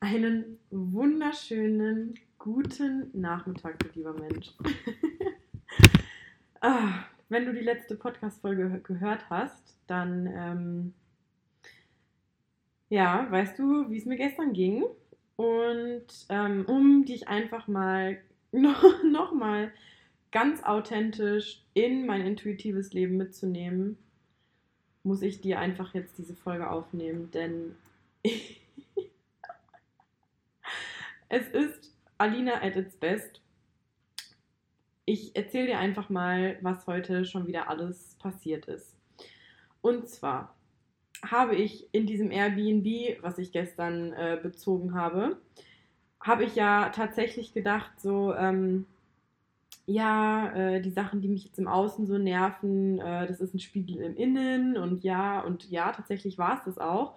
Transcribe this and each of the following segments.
Einen wunderschönen guten Nachmittag, du lieber Mensch. ah, wenn du die letzte Podcast-Folge gehört hast, dann ähm, ja, weißt du, wie es mir gestern ging. Und ähm, um dich einfach mal noch, noch mal ganz authentisch in mein intuitives Leben mitzunehmen, muss ich dir einfach jetzt diese Folge aufnehmen, denn es ist Alina at its best. Ich erzähle dir einfach mal, was heute schon wieder alles passiert ist. Und zwar habe ich in diesem Airbnb, was ich gestern äh, bezogen habe, habe ich ja tatsächlich gedacht, so, ähm, ja, äh, die Sachen, die mich jetzt im Außen so nerven, äh, das ist ein Spiegel im Innen und ja, und ja, tatsächlich war es das auch.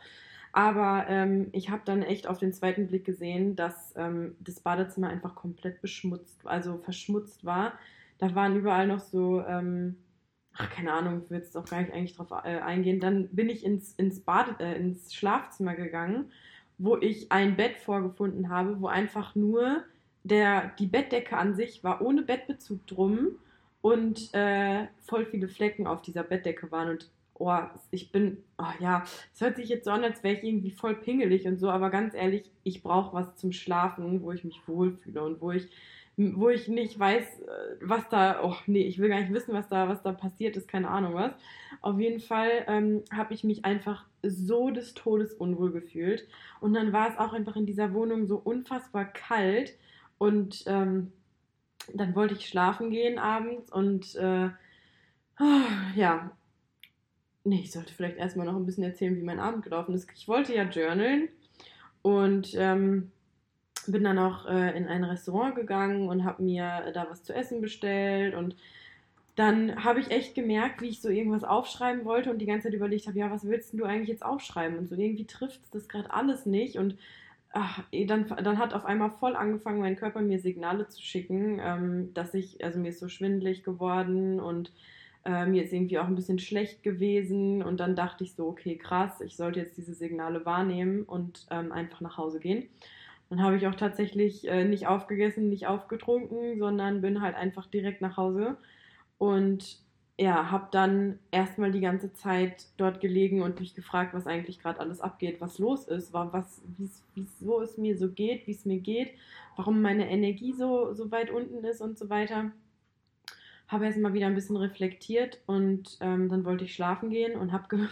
Aber ähm, ich habe dann echt auf den zweiten Blick gesehen, dass ähm, das Badezimmer einfach komplett beschmutzt, also verschmutzt war. Da waren überall noch so, ähm, ach, keine Ahnung, ich will jetzt auch gar nicht eigentlich drauf äh, eingehen. Dann bin ich ins, ins, Bade, äh, ins Schlafzimmer gegangen, wo ich ein Bett vorgefunden habe, wo einfach nur der, die Bettdecke an sich war ohne Bettbezug drum und äh, voll viele Flecken auf dieser Bettdecke waren. Und oh, ich bin, oh ja, es hört sich jetzt so an, als wäre ich irgendwie voll pingelig und so, aber ganz ehrlich, ich brauche was zum Schlafen, wo ich mich wohlfühle und wo ich, wo ich nicht weiß, äh, was da, oh nee, ich will gar nicht wissen, was da, was da passiert ist, keine Ahnung was. Auf jeden Fall ähm, habe ich mich einfach so des Todes unwohl gefühlt und dann war es auch einfach in dieser Wohnung so unfassbar kalt und ähm, dann wollte ich schlafen gehen abends und äh, oh, ja, Nee, ich sollte vielleicht erstmal noch ein bisschen erzählen, wie mein Abend gelaufen ist. Ich wollte ja journalen und ähm, bin dann auch äh, in ein Restaurant gegangen und habe mir da was zu essen bestellt und dann habe ich echt gemerkt, wie ich so irgendwas aufschreiben wollte und die ganze Zeit überlegt habe, ja, was willst du eigentlich jetzt aufschreiben? Und so irgendwie trifft das gerade alles nicht und ach, dann, dann hat auf einmal voll angefangen, mein Körper mir Signale zu schicken, ähm, dass ich, also mir ist so schwindelig geworden und äh, mir ist irgendwie auch ein bisschen schlecht gewesen. Und dann dachte ich so, okay, krass, ich sollte jetzt diese Signale wahrnehmen und ähm, einfach nach Hause gehen. Dann habe ich auch tatsächlich äh, nicht aufgegessen, nicht aufgetrunken, sondern bin halt einfach direkt nach Hause. Und ja, habe dann erstmal die ganze Zeit dort gelegen und mich gefragt, was eigentlich gerade alles abgeht, was los ist, was, wieso es mir so geht, wie es mir geht, warum meine Energie so, so weit unten ist und so weiter habe erst mal wieder ein bisschen reflektiert und ähm, dann wollte ich schlafen gehen und habe ge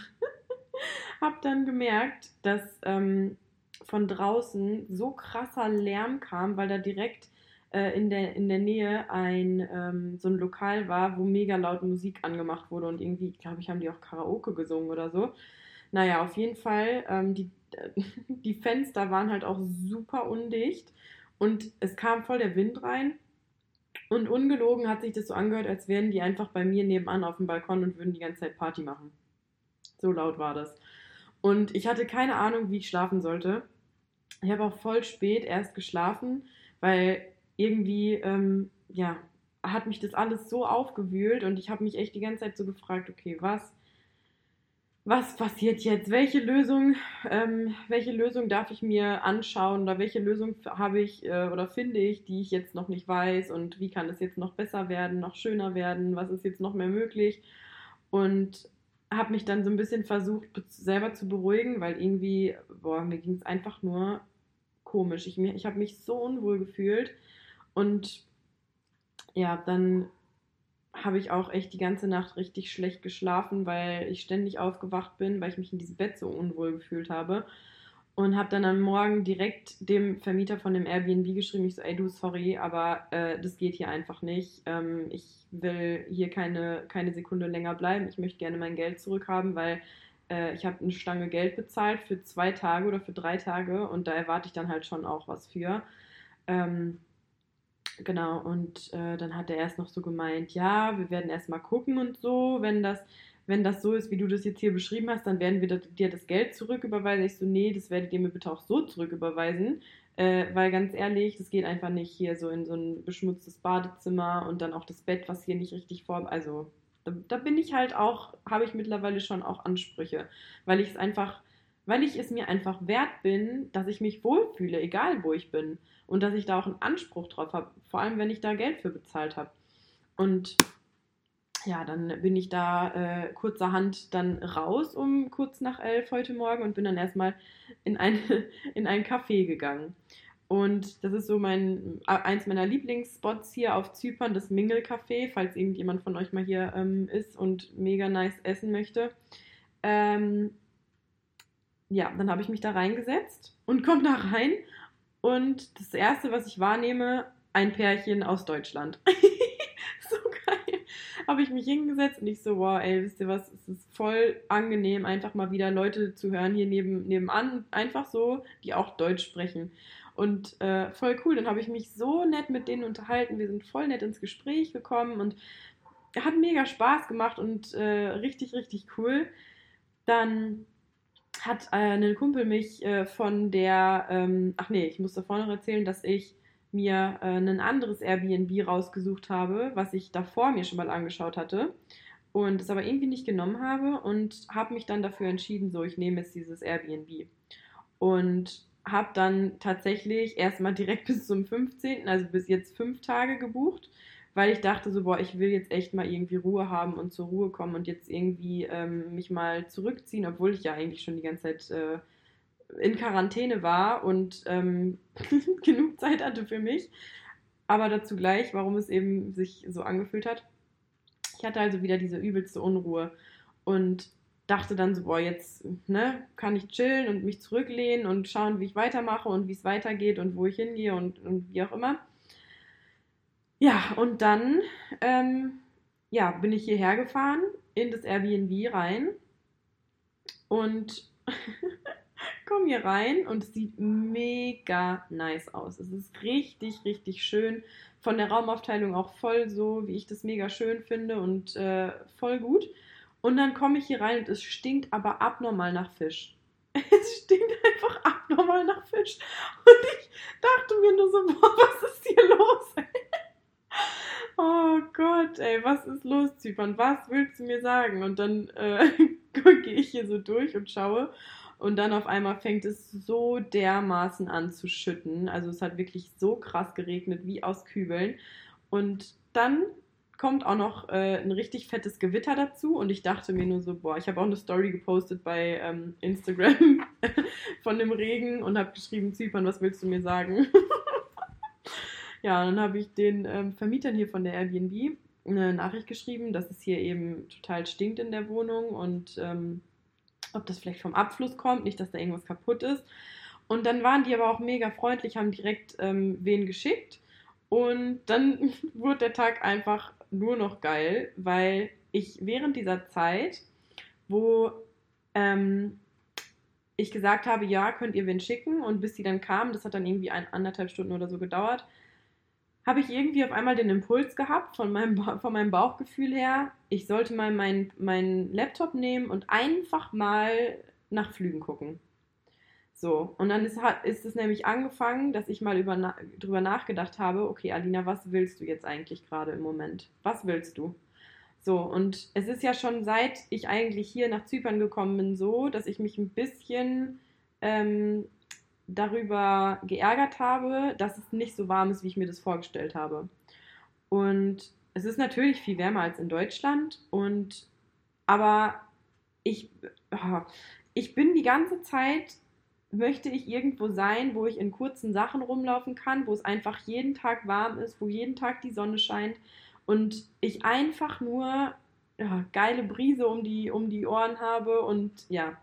hab dann gemerkt, dass ähm, von draußen so krasser Lärm kam, weil da direkt äh, in, der, in der Nähe ein ähm, so ein Lokal war, wo mega laut Musik angemacht wurde und irgendwie, glaube ich, haben die auch Karaoke gesungen oder so. Naja, auf jeden Fall, ähm, die, die Fenster waren halt auch super undicht und es kam voll der Wind rein und ungelogen hat sich das so angehört, als wären die einfach bei mir nebenan auf dem Balkon und würden die ganze Zeit Party machen. So laut war das. Und ich hatte keine Ahnung, wie ich schlafen sollte. Ich habe auch voll spät erst geschlafen, weil irgendwie, ähm, ja, hat mich das alles so aufgewühlt und ich habe mich echt die ganze Zeit so gefragt, okay, was was passiert jetzt? Welche Lösung, ähm, welche Lösung darf ich mir anschauen oder welche Lösung habe ich äh, oder finde ich, die ich jetzt noch nicht weiß und wie kann es jetzt noch besser werden, noch schöner werden, was ist jetzt noch mehr möglich? Und habe mich dann so ein bisschen versucht, selber zu beruhigen, weil irgendwie, boah, mir ging es einfach nur komisch. Ich, ich habe mich so unwohl gefühlt und ja, dann habe ich auch echt die ganze Nacht richtig schlecht geschlafen, weil ich ständig aufgewacht bin, weil ich mich in diesem Bett so unwohl gefühlt habe. Und habe dann am Morgen direkt dem Vermieter von dem Airbnb geschrieben, ich so, ey du, sorry, aber äh, das geht hier einfach nicht. Ähm, ich will hier keine, keine Sekunde länger bleiben. Ich möchte gerne mein Geld zurückhaben, weil äh, ich habe eine Stange Geld bezahlt für zwei Tage oder für drei Tage und da erwarte ich dann halt schon auch was für. Ähm, Genau, und äh, dann hat er erst noch so gemeint, ja, wir werden erst mal gucken und so, wenn das, wenn das so ist, wie du das jetzt hier beschrieben hast, dann werden wir dir das Geld zurücküberweisen. Ich so, nee, das werdet ihr mir bitte auch so zurücküberweisen, äh, weil ganz ehrlich, das geht einfach nicht hier so in so ein beschmutztes Badezimmer und dann auch das Bett, was hier nicht richtig vor, also da, da bin ich halt auch, habe ich mittlerweile schon auch Ansprüche, weil ich es einfach weil ich es mir einfach wert bin, dass ich mich wohlfühle, egal wo ich bin. Und dass ich da auch einen Anspruch drauf habe, vor allem wenn ich da Geld für bezahlt habe. Und ja, dann bin ich da äh, kurzerhand dann raus um kurz nach elf heute Morgen und bin dann erstmal in, in ein Café gegangen. Und das ist so mein eins meiner Lieblingsspots hier auf Zypern, das Mingle Café, falls irgendjemand von euch mal hier ähm, ist und mega nice essen möchte. Ähm, ja, dann habe ich mich da reingesetzt und komme da rein und das erste, was ich wahrnehme, ein Pärchen aus Deutschland. so geil. Habe ich mich hingesetzt und ich so, wow, ey, wisst ihr was, es ist voll angenehm, einfach mal wieder Leute zu hören hier neben, nebenan, einfach so, die auch Deutsch sprechen. Und äh, voll cool. Dann habe ich mich so nett mit denen unterhalten. Wir sind voll nett ins Gespräch gekommen und hat mega Spaß gemacht und äh, richtig, richtig cool. Dann hat äh, ein Kumpel mich äh, von der, ähm, ach nee, ich muss davor noch erzählen, dass ich mir äh, ein anderes Airbnb rausgesucht habe, was ich davor mir schon mal angeschaut hatte und es aber irgendwie nicht genommen habe und habe mich dann dafür entschieden, so ich nehme jetzt dieses Airbnb. Und habe dann tatsächlich erstmal direkt bis zum 15., also bis jetzt fünf Tage gebucht, weil ich dachte so, boah, ich will jetzt echt mal irgendwie Ruhe haben und zur Ruhe kommen und jetzt irgendwie ähm, mich mal zurückziehen, obwohl ich ja eigentlich schon die ganze Zeit äh, in Quarantäne war und ähm, genug Zeit hatte für mich. Aber dazu gleich, warum es eben sich so angefühlt hat. Ich hatte also wieder diese übelste Unruhe und dachte dann so, boah, jetzt ne, kann ich chillen und mich zurücklehnen und schauen, wie ich weitermache und wie es weitergeht und wo ich hingehe und, und wie auch immer. Ja, und dann ähm, ja, bin ich hierher gefahren in das Airbnb rein und komme hier rein und es sieht mega nice aus. Es ist richtig, richtig schön. Von der Raumaufteilung auch voll so, wie ich das mega schön finde und äh, voll gut. Und dann komme ich hier rein und es stinkt aber abnormal nach Fisch. Es stinkt einfach abnormal nach Fisch. Und ich dachte mir nur so, boah, was ist hier los? Oh Gott, ey, was ist los, Zypern? Was willst du mir sagen? Und dann äh, gehe ich hier so durch und schaue. Und dann auf einmal fängt es so dermaßen an zu schütten. Also es hat wirklich so krass geregnet wie aus Kübeln. Und dann kommt auch noch äh, ein richtig fettes Gewitter dazu und ich dachte mir nur so, boah, ich habe auch eine Story gepostet bei ähm, Instagram von dem Regen und habe geschrieben, Zypern, was willst du mir sagen? ja, dann habe ich den ähm, Vermietern hier von der Airbnb eine Nachricht geschrieben, dass es hier eben total stinkt in der Wohnung und ähm, ob das vielleicht vom Abfluss kommt, nicht, dass da irgendwas kaputt ist. Und dann waren die aber auch mega freundlich, haben direkt ähm, wen geschickt. Und dann wurde der Tag einfach nur noch geil, weil ich während dieser Zeit, wo ähm, ich gesagt habe, ja, könnt ihr wen schicken und bis sie dann kamen, das hat dann irgendwie ein, anderthalb Stunden oder so gedauert, habe ich irgendwie auf einmal den Impuls gehabt von meinem, von meinem Bauchgefühl her, ich sollte mal meinen mein Laptop nehmen und einfach mal nach Flügen gucken. So, und dann ist, ist es nämlich angefangen, dass ich mal über, drüber nachgedacht habe, okay, Alina, was willst du jetzt eigentlich gerade im Moment? Was willst du? So, und es ist ja schon seit ich eigentlich hier nach Zypern gekommen bin so, dass ich mich ein bisschen ähm, darüber geärgert habe, dass es nicht so warm ist, wie ich mir das vorgestellt habe. Und es ist natürlich viel wärmer als in Deutschland, und aber ich, oh, ich bin die ganze Zeit möchte ich irgendwo sein, wo ich in kurzen Sachen rumlaufen kann, wo es einfach jeden Tag warm ist, wo jeden Tag die Sonne scheint und ich einfach nur ja, geile Brise um die, um die Ohren habe und ja.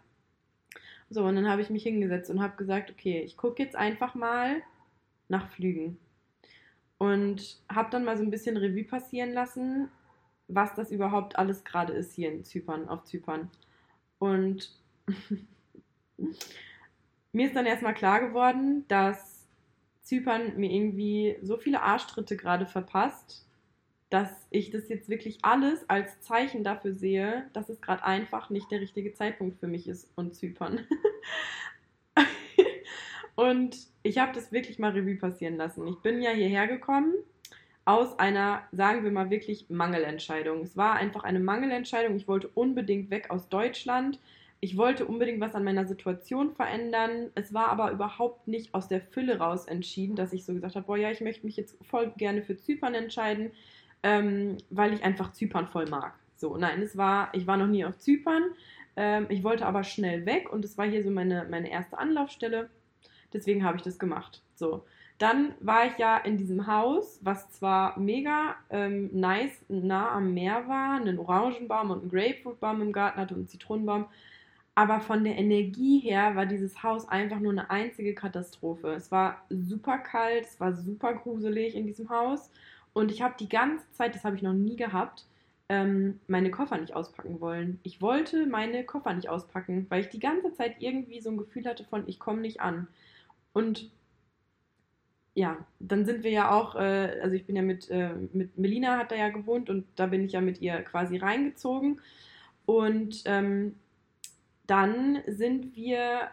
So, und dann habe ich mich hingesetzt und habe gesagt, okay, ich gucke jetzt einfach mal nach Flügen. Und habe dann mal so ein bisschen Revue passieren lassen, was das überhaupt alles gerade ist hier in Zypern, auf Zypern. Und mir ist dann erstmal klar geworden, dass Zypern mir irgendwie so viele Arschtritte gerade verpasst, dass ich das jetzt wirklich alles als Zeichen dafür sehe, dass es gerade einfach nicht der richtige Zeitpunkt für mich ist und Zypern. und ich habe das wirklich mal Revue passieren lassen. Ich bin ja hierher gekommen aus einer, sagen wir mal wirklich, Mangelentscheidung. Es war einfach eine Mangelentscheidung. Ich wollte unbedingt weg aus Deutschland Ich wollte unbedingt was an meiner Situation verändern. Es war aber überhaupt nicht aus der Fülle raus entschieden, dass ich so gesagt habe, boah ja, ich möchte mich jetzt voll gerne für Zypern entscheiden, ähm, weil ich einfach Zypern voll mag. So, nein, es war, ich war noch nie auf Zypern. Ähm, ich wollte aber schnell weg und es war hier so meine, meine erste Anlaufstelle. Deswegen habe ich das gemacht. So. Dann war ich ja in diesem Haus, was zwar mega ähm, nice nah am Meer war, einen Orangenbaum und einen Grapefruitbaum im Garten hatte und einen Zitronenbaum, aber von der Energie her war dieses Haus einfach nur eine einzige Katastrophe. Es war super kalt, es war super gruselig in diesem Haus und ich habe die ganze Zeit, das habe ich noch nie gehabt, ähm, meine Koffer nicht auspacken wollen. Ich wollte meine Koffer nicht auspacken, weil ich die ganze Zeit irgendwie so ein Gefühl hatte von, ich komme nicht an. Und ja, dann sind wir ja auch, äh, also ich bin ja mit, äh, mit Melina hat da ja gewohnt und da bin ich ja mit ihr quasi reingezogen. Und ähm, dann sind wir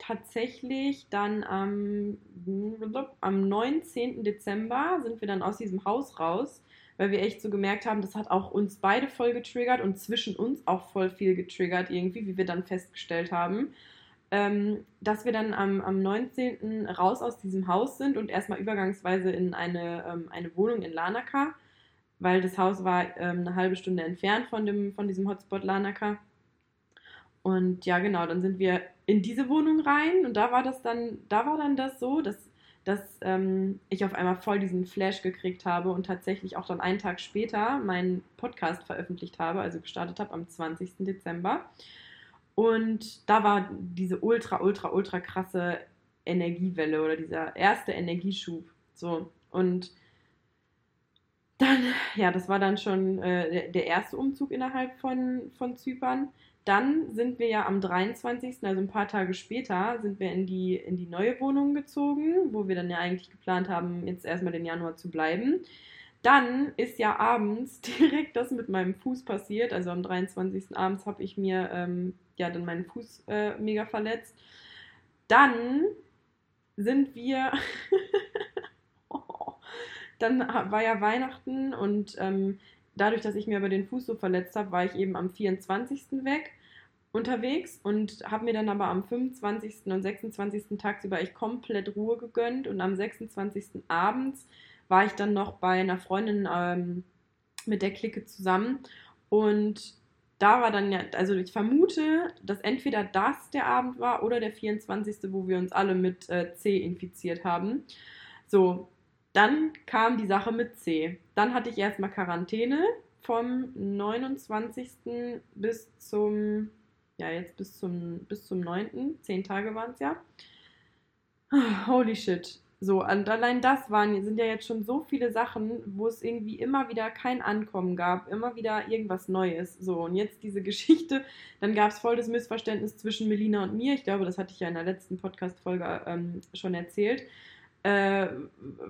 tatsächlich dann am, am 19. Dezember sind wir dann aus diesem Haus raus, weil wir echt so gemerkt haben, das hat auch uns beide voll getriggert und zwischen uns auch voll viel getriggert irgendwie, wie wir dann festgestellt haben ähm, dass wir dann am, am 19. raus aus diesem Haus sind und erstmal übergangsweise in eine, ähm, eine Wohnung in Lanaka, weil das Haus war ähm, eine halbe Stunde entfernt von, dem, von diesem Hotspot Lanaka. Und ja, genau, dann sind wir in diese Wohnung rein und da war das dann, da war dann das so, dass, dass ähm, ich auf einmal voll diesen Flash gekriegt habe und tatsächlich auch dann einen Tag später meinen Podcast veröffentlicht habe, also gestartet habe am 20. Dezember. Und da war diese ultra, ultra, ultra krasse Energiewelle oder dieser erste Energieschub. So. Und dann, ja, das war dann schon äh, der erste Umzug innerhalb von, von Zypern. Dann sind wir ja am 23., also ein paar Tage später, sind wir in die, in die neue Wohnung gezogen, wo wir dann ja eigentlich geplant haben, jetzt erstmal den Januar zu bleiben. Dann ist ja abends direkt das mit meinem Fuß passiert. Also am 23. abends habe ich mir ähm, ja dann meinen Fuß äh, mega verletzt. Dann sind wir. dann war ja Weihnachten und ähm, dadurch, dass ich mir aber den Fuß so verletzt habe, war ich eben am 24. weg unterwegs und habe mir dann aber am 25. und 26. tagsüber echt komplett Ruhe gegönnt und am 26. abends war ich dann noch bei einer Freundin ähm, mit der Clique zusammen und da war dann ja, also ich vermute, dass entweder das der Abend war oder der 24., wo wir uns alle mit äh, C infiziert haben. So, dann kam die Sache mit C. Dann hatte ich erstmal Quarantäne vom 29. bis zum, ja, jetzt bis zum, bis zum 9. Zehn Tage waren es ja. Holy shit. So, und allein das waren, sind ja jetzt schon so viele Sachen, wo es irgendwie immer wieder kein Ankommen gab, immer wieder irgendwas Neues. So, und jetzt diese Geschichte, dann gab es voll das Missverständnis zwischen Melina und mir. Ich glaube, das hatte ich ja in der letzten Podcast-Folge ähm, schon erzählt. Äh,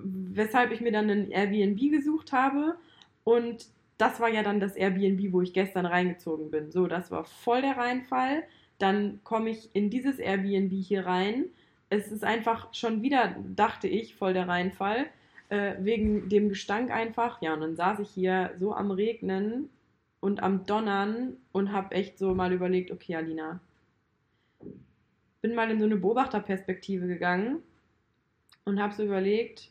weshalb ich mir dann ein Airbnb gesucht habe. Und das war ja dann das Airbnb, wo ich gestern reingezogen bin. So, das war voll der Reinfall. Dann komme ich in dieses Airbnb hier rein es ist einfach schon wieder, dachte ich, voll der Reinfall, äh, wegen dem Gestank einfach. Ja, und dann saß ich hier so am Regnen und am Donnern und habe echt so mal überlegt, okay, Alina, bin mal in so eine Beobachterperspektive gegangen und habe so überlegt,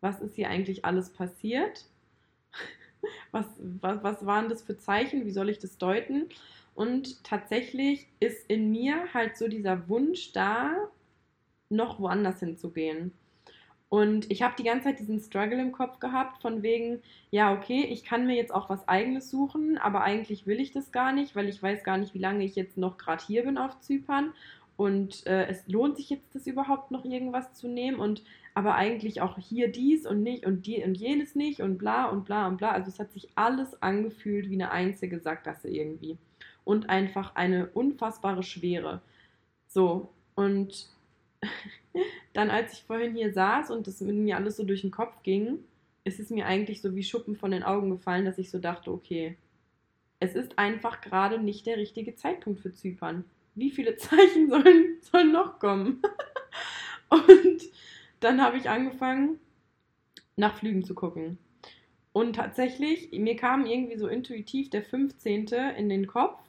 was ist hier eigentlich alles passiert? Was, was, was waren das für Zeichen? Wie soll ich das deuten? Und tatsächlich ist in mir halt so dieser Wunsch da, noch woanders hinzugehen. Und ich habe die ganze Zeit diesen Struggle im Kopf gehabt, von wegen, ja, okay, ich kann mir jetzt auch was eigenes suchen, aber eigentlich will ich das gar nicht, weil ich weiß gar nicht, wie lange ich jetzt noch gerade hier bin auf Zypern. Und äh, es lohnt sich jetzt, das überhaupt noch irgendwas zu nehmen. Und aber eigentlich auch hier dies und nicht und die und jenes nicht und bla und bla und bla. Also es hat sich alles angefühlt wie eine einzige Sackgasse irgendwie. Und einfach eine unfassbare Schwere. So, und dann, als ich vorhin hier saß und das mit mir alles so durch den Kopf ging, ist es mir eigentlich so wie Schuppen von den Augen gefallen, dass ich so dachte, okay, es ist einfach gerade nicht der richtige Zeitpunkt für Zypern. Wie viele Zeichen sollen, sollen noch kommen? und dann habe ich angefangen, nach Flügen zu gucken. Und tatsächlich, mir kam irgendwie so intuitiv der 15. in den Kopf,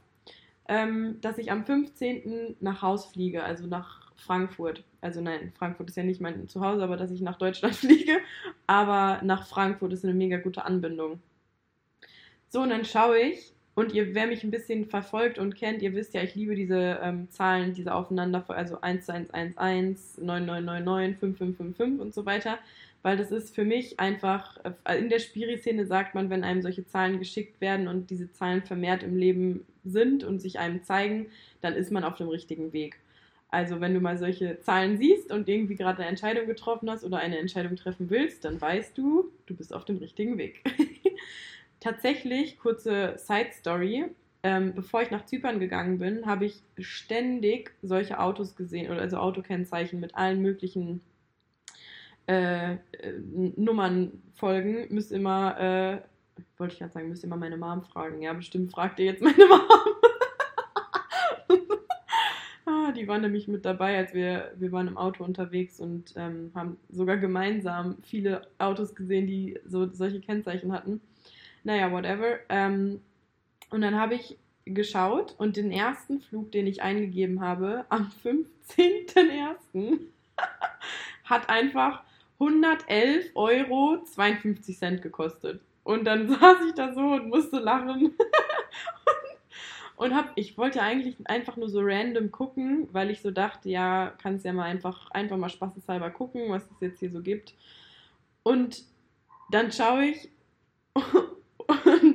ähm, dass ich am 15. nach Haus fliege, also nach Frankfurt. Also nein, Frankfurt ist ja nicht mein Zuhause, aber dass ich nach Deutschland fliege. Aber nach Frankfurt ist eine mega gute Anbindung. So, und dann schaue ich, und ihr, wer mich ein bisschen verfolgt und kennt, ihr wisst ja, ich liebe diese ähm, Zahlen, diese aufeinander, also 1111, 9999, 5555 und so weiter, weil das ist für mich einfach, äh, in der Spiri-Szene sagt man, wenn einem solche Zahlen geschickt werden und diese Zahlen vermehrt im Leben sind und sich einem zeigen, dann ist man auf dem richtigen Weg. Also wenn du mal solche Zahlen siehst und irgendwie gerade eine Entscheidung getroffen hast oder eine Entscheidung treffen willst, dann weißt du, du bist auf dem richtigen Weg. Tatsächlich, kurze Side Story. Ähm, bevor ich nach Zypern gegangen bin, habe ich ständig solche Autos gesehen, oder also Autokennzeichen mit allen möglichen äh, äh, Nummern folgen. Müsst immer, äh, wollte ich gerade sagen, müsst immer meine Mom fragen. Ja, bestimmt fragt ihr jetzt meine Mom. ah, die waren nämlich mit dabei, als wir, wir waren im Auto unterwegs und ähm, haben sogar gemeinsam viele Autos gesehen, die so solche Kennzeichen hatten. Naja, whatever. Ähm, und dann habe ich geschaut und den ersten Flug, den ich eingegeben habe, am 15.01. hat einfach 111 Euro 52 Cent gekostet. Und dann saß ich da so und musste lachen. und hab, ich wollte eigentlich einfach nur so random gucken, weil ich so dachte, ja, kannst ja mal einfach, einfach mal spaßeshalber gucken, was es jetzt hier so gibt. Und dann schaue ich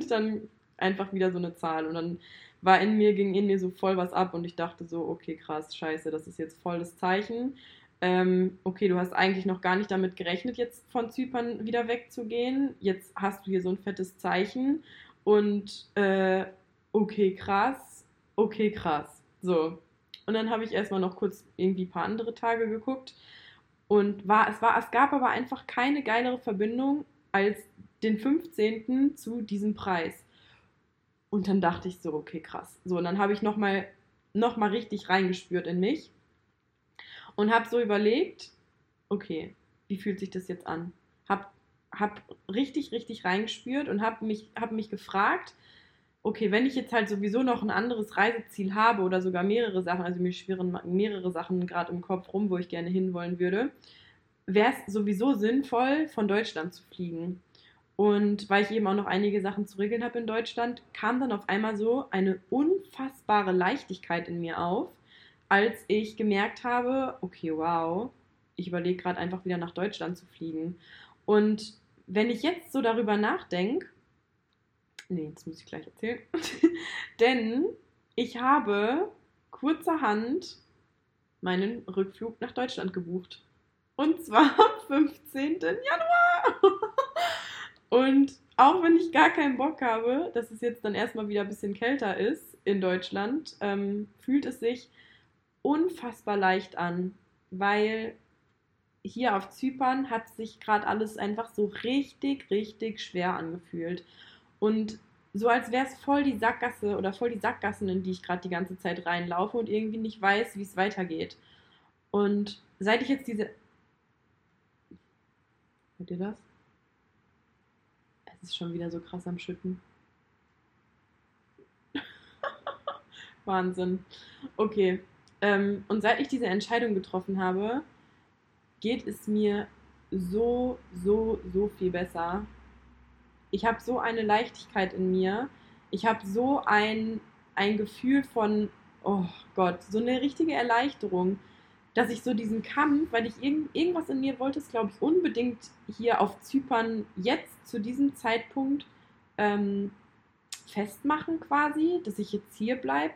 und dann einfach wieder so eine Zahl. Und dann war in mir, ging in mir so voll was ab und ich dachte so, okay, krass, scheiße, das ist jetzt voll das Zeichen. Ähm, okay, du hast eigentlich noch gar nicht damit gerechnet, jetzt von Zypern wieder wegzugehen. Jetzt hast du hier so ein fettes Zeichen und äh, okay, krass, okay, krass. So. Und dann habe ich erstmal noch kurz irgendwie ein paar andere Tage geguckt und war, es war, es gab aber einfach keine geilere Verbindung als den 15. zu diesem Preis. Und dann dachte ich so, okay, krass. So, und dann habe ich nochmal noch mal richtig reingespürt in mich und habe so überlegt, okay, wie fühlt sich das jetzt an? Hab, hab richtig, richtig reingespürt und habe mich, hab mich gefragt, okay, wenn ich jetzt halt sowieso noch ein anderes Reiseziel habe oder sogar mehrere Sachen, also mir schwirren mehrere Sachen gerade im Kopf rum, wo ich gerne hinwollen würde, wäre es sowieso sinnvoll, von Deutschland zu fliegen. Und weil ich eben auch noch einige Sachen zu regeln habe in Deutschland, kam dann auf einmal so eine unfassbare Leichtigkeit in mir auf, als ich gemerkt habe, okay, wow, ich überlege gerade einfach wieder nach Deutschland zu fliegen. Und wenn ich jetzt so darüber nachdenke, nee, das muss ich gleich erzählen, denn ich habe kurzerhand meinen Rückflug nach Deutschland gebucht. Und zwar am 15. Januar. Und auch wenn ich gar keinen Bock habe, dass es jetzt dann erstmal wieder ein bisschen kälter ist in Deutschland, ähm, fühlt es sich unfassbar leicht an, weil hier auf Zypern hat sich gerade alles einfach so richtig, richtig schwer angefühlt. Und so als wäre es voll die Sackgasse oder voll die Sackgassen, in die ich gerade die ganze Zeit reinlaufe und irgendwie nicht weiß, wie es weitergeht. Und seit ich jetzt diese. Hört ihr das? Ist schon wieder so krass am Schütten. Wahnsinn. Okay. Ähm, und seit ich diese Entscheidung getroffen habe, geht es mir so, so, so viel besser. Ich habe so eine Leichtigkeit in mir. Ich habe so ein, ein Gefühl von, oh Gott, so eine richtige Erleichterung dass ich so diesen Kampf, weil ich irgend, irgendwas in mir wollte, es glaube ich unbedingt hier auf Zypern jetzt zu diesem Zeitpunkt ähm, festmachen quasi, dass ich jetzt hier bleibe.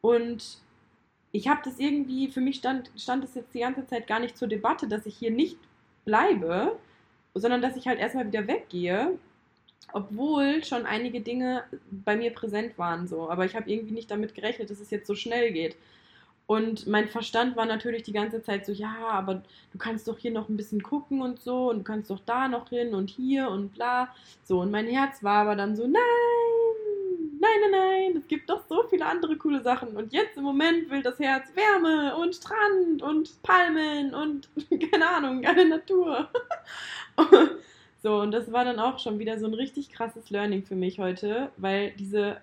Und ich habe das irgendwie, für mich stand, stand es jetzt die ganze Zeit gar nicht zur Debatte, dass ich hier nicht bleibe, sondern dass ich halt erstmal wieder weggehe, obwohl schon einige Dinge bei mir präsent waren so. Aber ich habe irgendwie nicht damit gerechnet, dass es jetzt so schnell geht. Und mein Verstand war natürlich die ganze Zeit so, ja, aber du kannst doch hier noch ein bisschen gucken und so und du kannst doch da noch hin und hier und bla. So, und mein Herz war aber dann so, nein, nein, nein, nein, es gibt doch so viele andere coole Sachen. Und jetzt im Moment will das Herz Wärme und Strand und Palmen und keine Ahnung, eine Natur. so, und das war dann auch schon wieder so ein richtig krasses Learning für mich heute, weil diese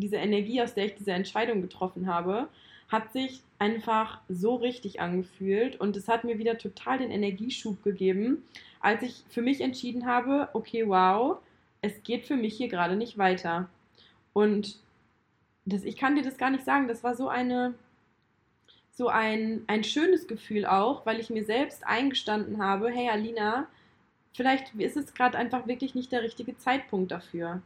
diese Energie, aus der ich diese Entscheidung getroffen habe, hat sich einfach so richtig angefühlt und es hat mir wieder total den Energieschub gegeben, als ich für mich entschieden habe, okay, wow, es geht für mich hier gerade nicht weiter. Und das, ich kann dir das gar nicht sagen, das war so eine so ein, ein schönes Gefühl auch, weil ich mir selbst eingestanden habe, hey Alina, vielleicht ist es gerade einfach wirklich nicht der richtige Zeitpunkt dafür.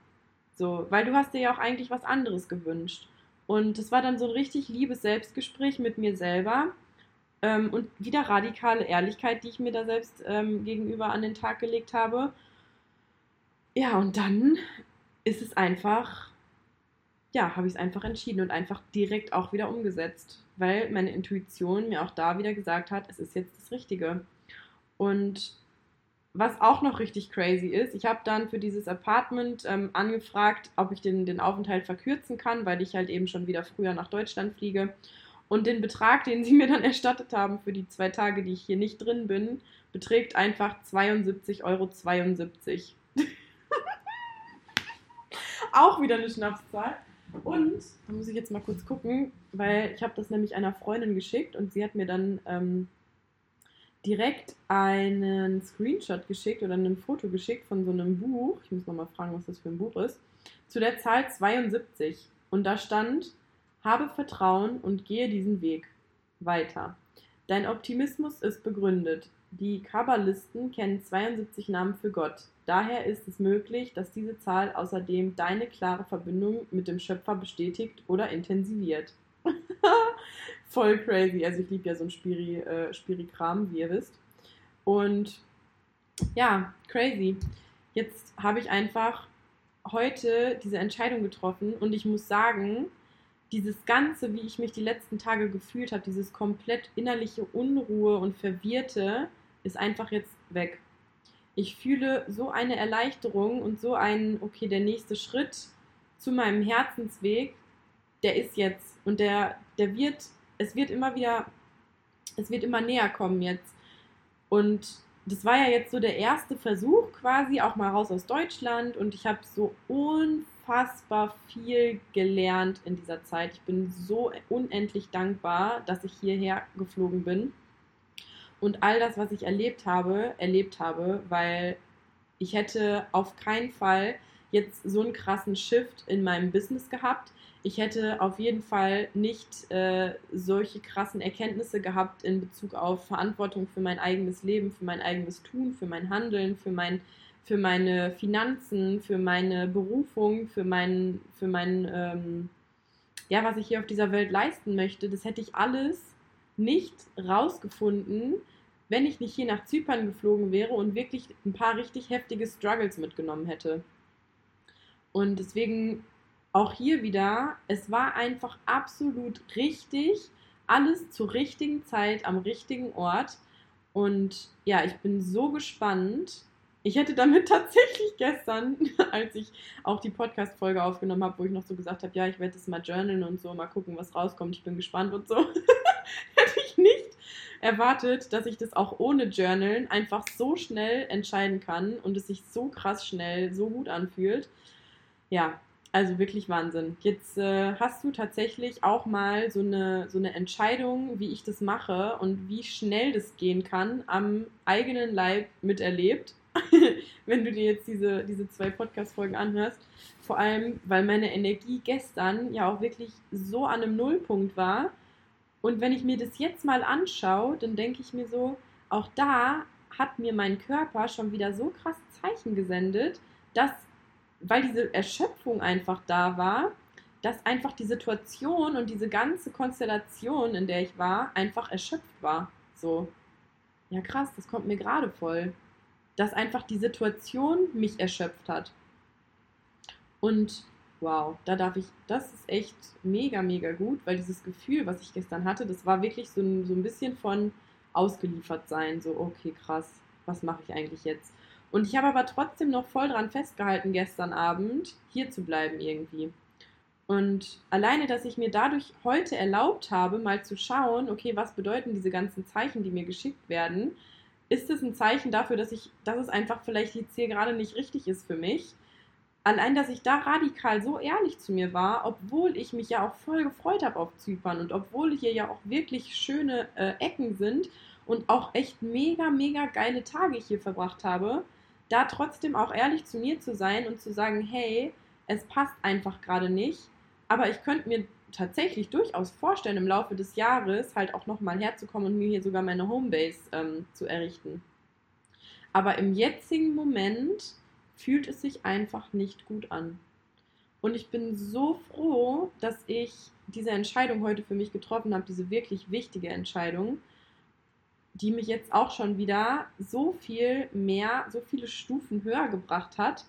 So, weil du hast dir ja auch eigentlich was anderes gewünscht. Und es war dann so ein richtig liebes Selbstgespräch mit mir selber ähm, und wieder radikale Ehrlichkeit, die ich mir da selbst ähm, gegenüber an den Tag gelegt habe. Ja, und dann ist es einfach, ja, habe ich es einfach entschieden und einfach direkt auch wieder umgesetzt, weil meine Intuition mir auch da wieder gesagt hat, es ist jetzt das Richtige. Und was auch noch richtig crazy ist, ich habe dann für dieses Apartment ähm, angefragt, ob ich den, den Aufenthalt verkürzen kann, weil ich halt eben schon wieder früher nach Deutschland fliege. Und den Betrag, den sie mir dann erstattet haben für die zwei Tage, die ich hier nicht drin bin, beträgt einfach 72,72 Euro. auch wieder eine Schnapszahl. Und da muss ich jetzt mal kurz gucken, weil ich habe das nämlich einer Freundin geschickt und sie hat mir dann ähm, direkt einen Screenshot geschickt oder ein Foto geschickt von so einem Buch. Ich muss nochmal fragen, was das für ein Buch ist. Zu der Zahl 72. Und da stand, habe Vertrauen und gehe diesen Weg weiter. Dein Optimismus ist begründet. Die Kabbalisten kennen 72 Namen für Gott. Daher ist es möglich, dass diese Zahl außerdem deine klare Verbindung mit dem Schöpfer bestätigt oder intensiviert. Voll crazy. Also ich liebe ja so ein Spiri, äh, Spiri-Kram, wie ihr wisst. Und ja, crazy. Jetzt habe ich einfach heute diese Entscheidung getroffen und ich muss sagen, dieses Ganze, wie ich mich die letzten Tage gefühlt habe, dieses komplett innerliche Unruhe und Verwirrte, ist einfach jetzt weg. Ich fühle so eine Erleichterung und so ein, okay, der nächste Schritt zu meinem Herzensweg, der ist jetzt und der, der wird, es wird immer wieder, es wird immer näher kommen jetzt. Und das war ja jetzt so der erste Versuch quasi, auch mal raus aus Deutschland und ich habe so unfassbar viel gelernt in dieser Zeit. Ich bin so unendlich dankbar, dass ich hierher geflogen bin und all das, was ich erlebt habe, erlebt habe, weil ich hätte auf keinen Fall jetzt so einen krassen Shift in meinem Business gehabt. Ich hätte auf jeden Fall nicht äh, solche krassen Erkenntnisse gehabt in Bezug auf Verantwortung für mein eigenes Leben, für mein eigenes Tun, für mein Handeln, für mein für meine Finanzen, für meine Berufung, für mein, für mein, ähm, ja, was ich hier auf dieser Welt leisten möchte, das hätte ich alles nicht rausgefunden, wenn ich nicht hier nach Zypern geflogen wäre und wirklich ein paar richtig heftige Struggles mitgenommen hätte. Und deswegen auch hier wieder, es war einfach absolut richtig, alles zur richtigen Zeit am richtigen Ort. Und ja, ich bin so gespannt. Ich hätte damit tatsächlich gestern, als ich auch die Podcast-Folge aufgenommen habe, wo ich noch so gesagt habe, ja, ich werde das mal journalen und so, mal gucken, was rauskommt, ich bin gespannt und so, hätte ich nicht erwartet, dass ich das auch ohne Journalen einfach so schnell entscheiden kann und es sich so krass schnell, so gut anfühlt. Ja, also wirklich Wahnsinn. Jetzt äh, hast du tatsächlich auch mal so eine, so eine Entscheidung, wie ich das mache und wie schnell das gehen kann, am eigenen Leib miterlebt. Wenn du dir jetzt diese, diese zwei Podcast-Folgen anhörst. Vor allem, weil meine Energie gestern ja auch wirklich so an einem Nullpunkt war und wenn ich mir das jetzt mal anschaue, dann denke ich mir so, auch da hat mir mein Körper schon wieder so krass Zeichen gesendet, dass, weil diese Erschöpfung einfach da war, dass einfach die Situation und diese ganze Konstellation, in der ich war, einfach erschöpft war. So, ja krass, das kommt mir gerade voll. Dass einfach die Situation mich erschöpft hat. Und wow, da darf ich, das ist echt mega, mega gut, weil dieses Gefühl, was ich gestern hatte, das war wirklich so ein, so ein bisschen von ausgeliefert sein, so, okay, krass, was mache ich eigentlich jetzt? Und ich habe aber trotzdem noch voll dran festgehalten, gestern Abend hier zu bleiben irgendwie. Und alleine, dass ich mir dadurch heute erlaubt habe, mal zu schauen, okay, was bedeuten diese ganzen Zeichen, die mir geschickt werden, ist es ein Zeichen dafür, dass ich, dass es einfach vielleicht jetzt hier gerade nicht richtig ist für mich allein, dass ich da radikal so ehrlich zu mir war, obwohl ich mich ja auch voll gefreut habe auf Zypern und obwohl hier ja auch wirklich schöne äh, Ecken sind und auch echt mega, mega geile Tage hier verbracht habe, da trotzdem auch ehrlich zu mir zu sein und zu sagen, hey, es passt einfach gerade nicht, aber ich könnte mir tatsächlich durchaus vorstellen, im Laufe des Jahres halt auch nochmal herzukommen und mir hier sogar meine Homebase ähm, zu errichten. Aber im jetzigen Moment fühlt es sich einfach nicht gut an. Und ich bin so froh, dass ich diese Entscheidung heute für mich getroffen habe, diese wirklich wichtige Entscheidung, die mich jetzt auch schon wieder so viel mehr, so viele Stufen höher gebracht hat,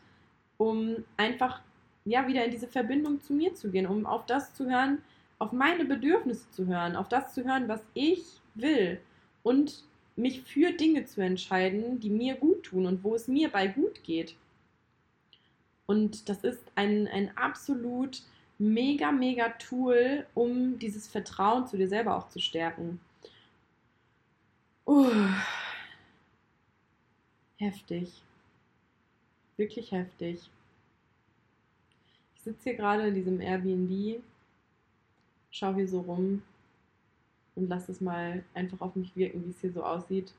um einfach ja wieder in diese Verbindung zu mir zu gehen, um auf das zu hören, auf meine Bedürfnisse zu hören, auf das zu hören, was ich will und mich für Dinge zu entscheiden, die mir gut tun und wo es mir bei gut geht. Und das ist ein, ein absolut mega, mega Tool, um dieses Vertrauen zu dir selber auch zu stärken. Uh, heftig. Wirklich heftig. Ich sitze hier gerade in diesem Airbnb, schaue hier so rum und lasse es mal einfach auf mich wirken, wie es hier so aussieht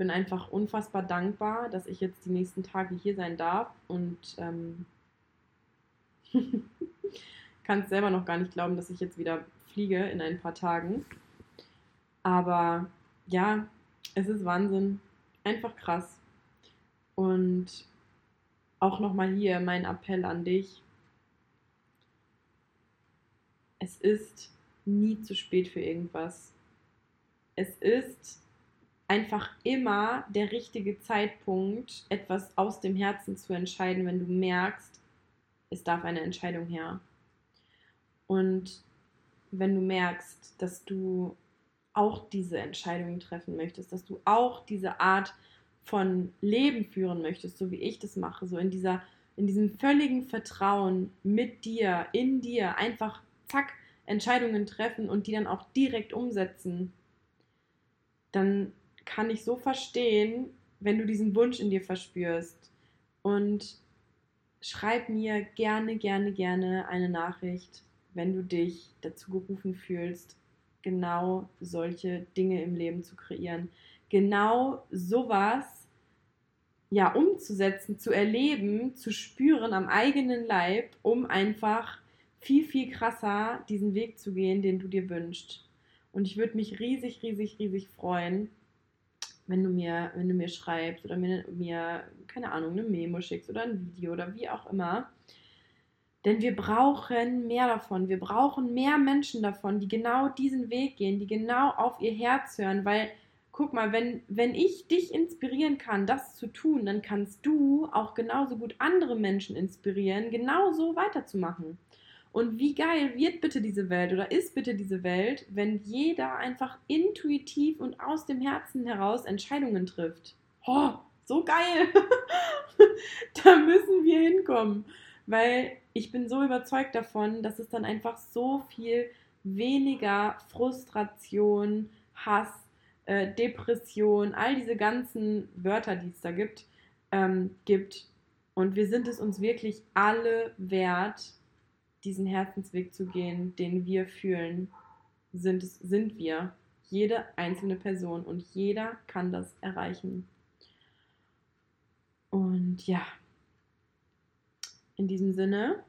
bin einfach unfassbar dankbar, dass ich jetzt die nächsten Tage hier sein darf und ähm, kann es selber noch gar nicht glauben, dass ich jetzt wieder fliege in ein paar Tagen. Aber ja, es ist Wahnsinn. Einfach krass. Und auch nochmal hier mein Appell an dich. Es ist nie zu spät für irgendwas. Es ist einfach immer der richtige Zeitpunkt, etwas aus dem Herzen zu entscheiden, wenn du merkst, es darf eine Entscheidung her. Und wenn du merkst, dass du auch diese Entscheidungen treffen möchtest, dass du auch diese Art von Leben führen möchtest, so wie ich das mache, so in dieser in diesem völligen Vertrauen mit dir, in dir, einfach zack Entscheidungen treffen und die dann auch direkt umsetzen, dann kann ich so verstehen, wenn du diesen Wunsch in dir verspürst. Und schreib mir gerne, gerne, gerne eine Nachricht, wenn du dich dazu gerufen fühlst, genau solche Dinge im Leben zu kreieren. Genau sowas ja umzusetzen, zu erleben, zu spüren am eigenen Leib, um einfach viel, viel krasser diesen Weg zu gehen, den du dir wünschst. Und ich würde mich riesig, riesig, riesig freuen, wenn du mir, wenn du mir schreibst oder mir, mir, keine Ahnung, eine Memo schickst oder ein Video oder wie auch immer. Denn wir brauchen mehr davon. Wir brauchen mehr Menschen davon, die genau diesen Weg gehen, die genau auf ihr Herz hören. Weil, guck mal, wenn, wenn ich dich inspirieren kann, das zu tun, dann kannst du auch genauso gut andere Menschen inspirieren, genauso weiterzumachen. Und wie geil wird bitte diese Welt oder ist bitte diese Welt, wenn jeder einfach intuitiv und aus dem Herzen heraus Entscheidungen trifft? Oh, so geil! da müssen wir hinkommen, weil ich bin so überzeugt davon, dass es dann einfach so viel weniger Frustration, Hass, äh, Depression, all diese ganzen Wörter, die es da gibt, ähm, gibt. Und wir sind es uns wirklich alle wert, diesen Herzensweg zu gehen, den wir fühlen, sind, sind wir. Jede einzelne Person und jeder kann das erreichen. Und ja, in diesem Sinne,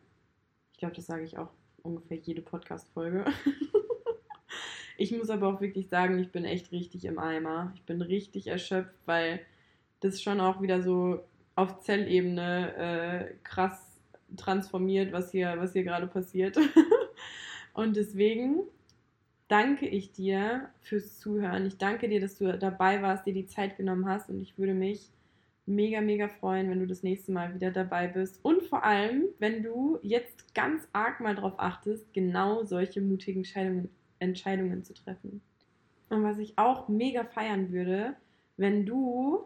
ich glaube, das sage ich auch ungefähr jede Podcast-Folge. ich muss aber auch wirklich sagen, ich bin echt richtig im Eimer. Ich bin richtig erschöpft, weil das schon auch wieder so auf Zellebene äh, krass transformiert, was hier, was hier gerade passiert. Und deswegen danke ich dir fürs Zuhören. Ich danke dir, dass du dabei warst, dir die Zeit genommen hast. Und ich würde mich mega, mega freuen, wenn du das nächste Mal wieder dabei bist. Und vor allem, wenn du jetzt ganz arg mal darauf achtest, genau solche mutigen Entscheidungen, Entscheidungen zu treffen. Und was ich auch mega feiern würde, wenn du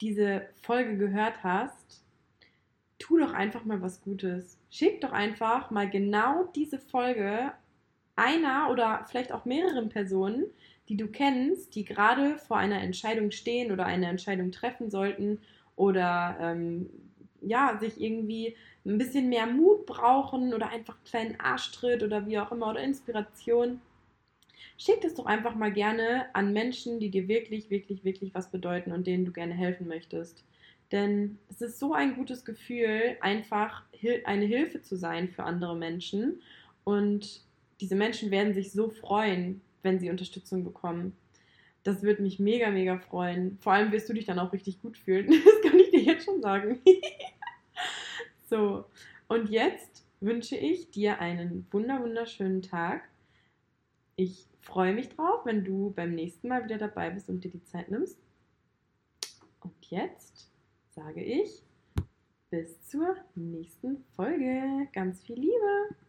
diese Folge gehört hast tu doch einfach mal was Gutes. Schick doch einfach mal genau diese Folge einer oder vielleicht auch mehreren Personen, die du kennst, die gerade vor einer Entscheidung stehen oder eine Entscheidung treffen sollten oder ähm, ja, sich irgendwie ein bisschen mehr Mut brauchen oder einfach einen kleinen Arschtritt oder wie auch immer oder Inspiration, schick es doch einfach mal gerne an Menschen, die dir wirklich, wirklich, wirklich was bedeuten und denen du gerne helfen möchtest. Denn es ist so ein gutes Gefühl, einfach eine Hilfe zu sein für andere Menschen. Und diese Menschen werden sich so freuen, wenn sie Unterstützung bekommen. Das würde mich mega, mega freuen. Vor allem wirst du dich dann auch richtig gut fühlen. Das kann ich dir jetzt schon sagen. so, und jetzt wünsche ich dir einen wunder, wunderschönen Tag. Ich freue mich drauf, wenn du beim nächsten Mal wieder dabei bist und dir die Zeit nimmst. Und jetzt sage ich bis zur nächsten Folge. Ganz viel Liebe.